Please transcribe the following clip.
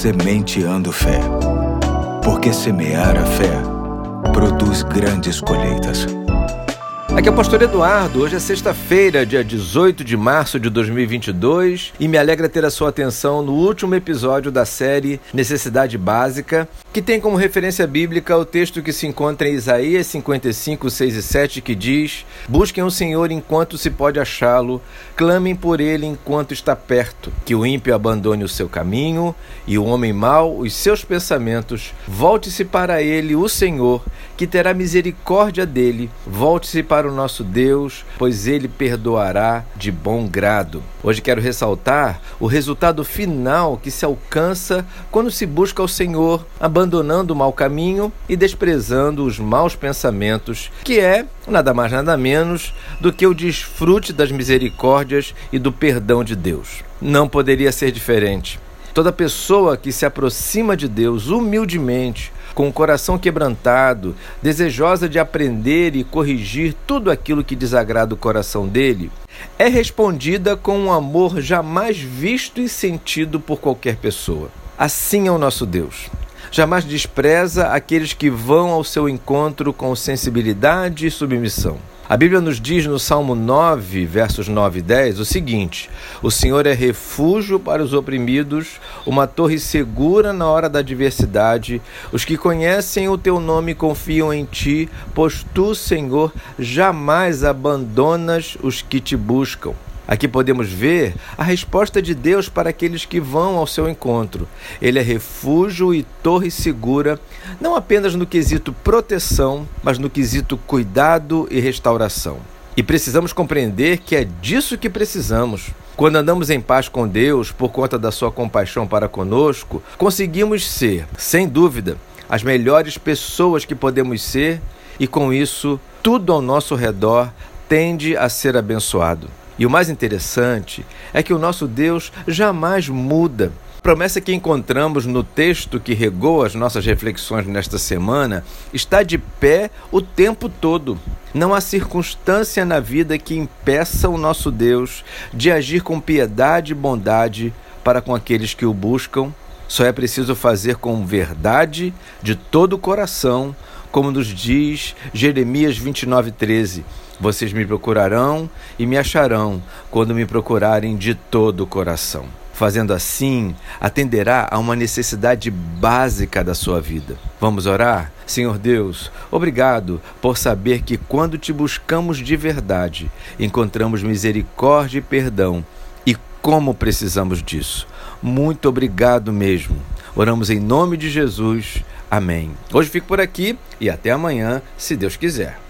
Sementeando Fé. Porque semear a fé produz grandes colheitas. Aqui é o Pastor Eduardo. Hoje é sexta-feira, dia 18 de março de 2022, e me alegra ter a sua atenção no último episódio da série Necessidade Básica, que tem como referência bíblica o texto que se encontra em Isaías 55, 6 e 7, que diz: Busquem o Senhor enquanto se pode achá-lo, clamem por ele enquanto está perto, que o ímpio abandone o seu caminho e o homem mau os seus pensamentos, volte-se para ele, o Senhor, que terá misericórdia dele, volte-se para o nosso Deus, pois ele perdoará de bom grado. Hoje quero ressaltar o resultado final que se alcança quando se busca o Senhor, abandonando o mau caminho e desprezando os maus pensamentos, que é nada mais nada menos do que o desfrute das misericórdias e do perdão de Deus. Não poderia ser diferente. Toda pessoa que se aproxima de Deus humildemente, com o coração quebrantado, desejosa de aprender e corrigir tudo aquilo que desagrada o coração dele, é respondida com um amor jamais visto e sentido por qualquer pessoa. Assim é o nosso Deus. Jamais despreza aqueles que vão ao seu encontro com sensibilidade e submissão. A Bíblia nos diz no Salmo 9, versos 9 e 10, o seguinte: O Senhor é refúgio para os oprimidos, uma torre segura na hora da adversidade. Os que conhecem o teu nome confiam em ti, pois tu, Senhor, jamais abandonas os que te buscam. Aqui podemos ver a resposta de Deus para aqueles que vão ao seu encontro. Ele é refúgio e torre segura, não apenas no quesito proteção, mas no quesito cuidado e restauração. E precisamos compreender que é disso que precisamos. Quando andamos em paz com Deus, por conta da sua compaixão para conosco, conseguimos ser, sem dúvida, as melhores pessoas que podemos ser, e com isso, tudo ao nosso redor tende a ser abençoado. E o mais interessante é que o nosso Deus jamais muda. A promessa que encontramos no texto que regou as nossas reflexões nesta semana está de pé o tempo todo. Não há circunstância na vida que impeça o nosso Deus de agir com piedade e bondade para com aqueles que o buscam. Só é preciso fazer com verdade, de todo o coração, como nos diz Jeremias 29:13. Vocês me procurarão e me acharão quando me procurarem de todo o coração. Fazendo assim, atenderá a uma necessidade básica da sua vida. Vamos orar? Senhor Deus, obrigado por saber que quando te buscamos de verdade, encontramos misericórdia e perdão. E como precisamos disso. Muito obrigado mesmo. Oramos em nome de Jesus. Amém. Hoje fico por aqui e até amanhã, se Deus quiser.